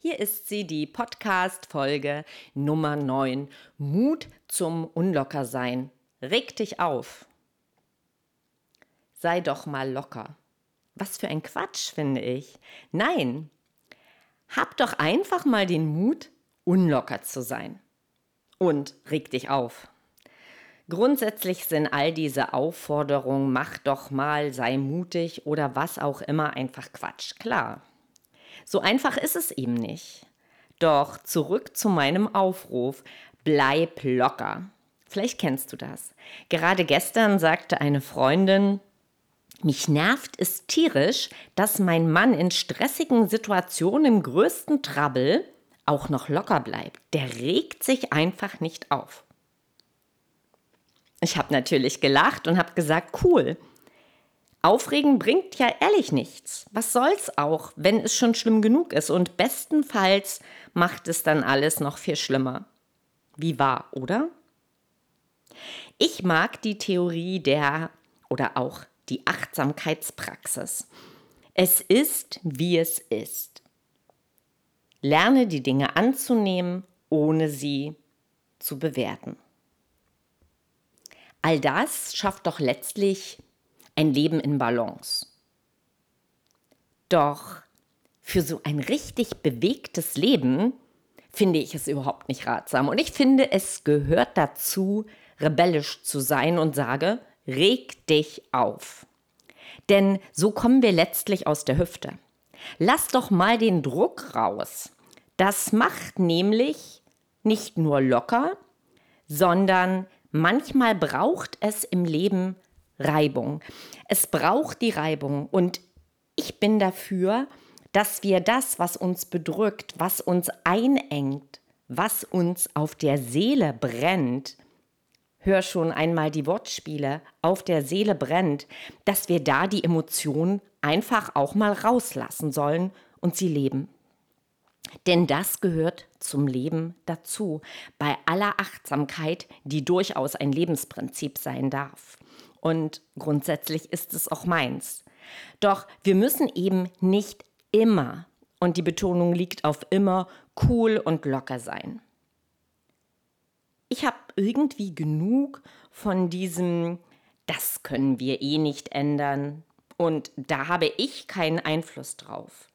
Hier ist sie, die Podcast-Folge Nummer 9. Mut zum Unlockersein. Reg dich auf. Sei doch mal locker. Was für ein Quatsch, finde ich. Nein, hab doch einfach mal den Mut, unlocker zu sein. Und reg dich auf. Grundsätzlich sind all diese Aufforderungen, mach doch mal, sei mutig oder was auch immer einfach Quatsch. Klar, so einfach ist es eben nicht. Doch zurück zu meinem Aufruf. Bleib locker. Vielleicht kennst du das. Gerade gestern sagte eine Freundin, mich nervt es tierisch, dass mein Mann in stressigen Situationen im größten Trouble auch noch locker bleibt. Der regt sich einfach nicht auf. Ich habe natürlich gelacht und habe gesagt, cool, Aufregen bringt ja ehrlich nichts. Was soll's auch, wenn es schon schlimm genug ist? Und bestenfalls macht es dann alles noch viel schlimmer. Wie wahr, oder? Ich mag die Theorie der oder auch die Achtsamkeitspraxis. Es ist, wie es ist. Lerne die Dinge anzunehmen, ohne sie zu bewerten. All das schafft doch letztlich ein Leben in Balance. Doch für so ein richtig bewegtes Leben finde ich es überhaupt nicht ratsam. Und ich finde, es gehört dazu, rebellisch zu sein und sage, reg dich auf. Denn so kommen wir letztlich aus der Hüfte. Lass doch mal den Druck raus. Das macht nämlich nicht nur locker, sondern manchmal braucht es im Leben Reibung. Es braucht die Reibung und ich bin dafür, dass wir das, was uns bedrückt, was uns einengt, was uns auf der Seele brennt, hör schon einmal die Wortspiele, auf der Seele brennt, dass wir da die Emotionen einfach auch mal rauslassen sollen und sie leben. Denn das gehört zum Leben dazu, bei aller Achtsamkeit, die durchaus ein Lebensprinzip sein darf. Und grundsätzlich ist es auch meins. Doch wir müssen eben nicht immer, und die Betonung liegt auf immer, cool und locker sein. Ich habe irgendwie genug von diesem, das können wir eh nicht ändern und da habe ich keinen Einfluss drauf.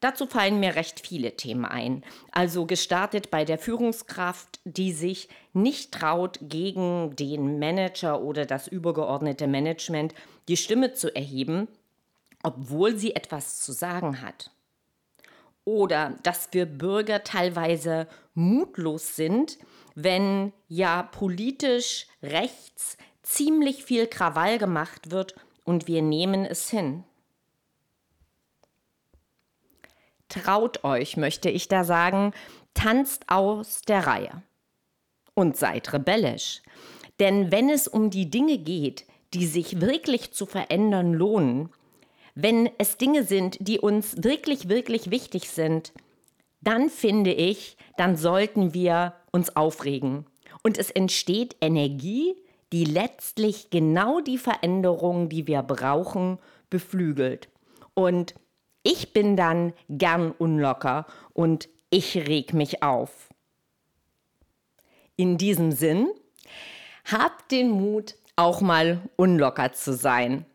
Dazu fallen mir recht viele Themen ein. Also gestartet bei der Führungskraft, die sich nicht traut, gegen den Manager oder das übergeordnete Management die Stimme zu erheben, obwohl sie etwas zu sagen hat. Oder dass wir Bürger teilweise mutlos sind, wenn ja politisch rechts ziemlich viel Krawall gemacht wird und wir nehmen es hin. Traut euch, möchte ich da sagen, tanzt aus der Reihe und seid rebellisch. Denn wenn es um die Dinge geht, die sich wirklich zu verändern lohnen, wenn es Dinge sind, die uns wirklich, wirklich wichtig sind, dann finde ich, dann sollten wir uns aufregen. Und es entsteht Energie, die letztlich genau die Veränderungen, die wir brauchen, beflügelt. Und ich bin dann gern unlocker und ich reg mich auf. In diesem Sinn, hab den Mut, auch mal unlocker zu sein.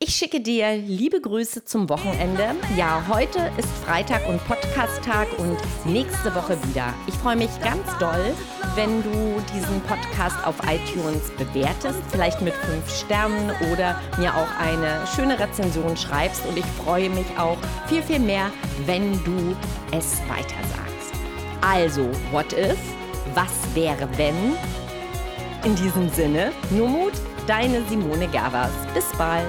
Ich schicke dir liebe Grüße zum Wochenende. Ja, heute ist Freitag und Podcast-Tag und nächste Woche wieder. Ich freue mich ganz doll, wenn du diesen Podcast auf iTunes bewertest, vielleicht mit fünf Sternen oder mir auch eine schöne Rezension schreibst. Und ich freue mich auch viel, viel mehr, wenn du es weiter sagst. Also, what if? Was wäre, wenn? In diesem Sinne, nur Mut, deine Simone Gavas. Bis bald.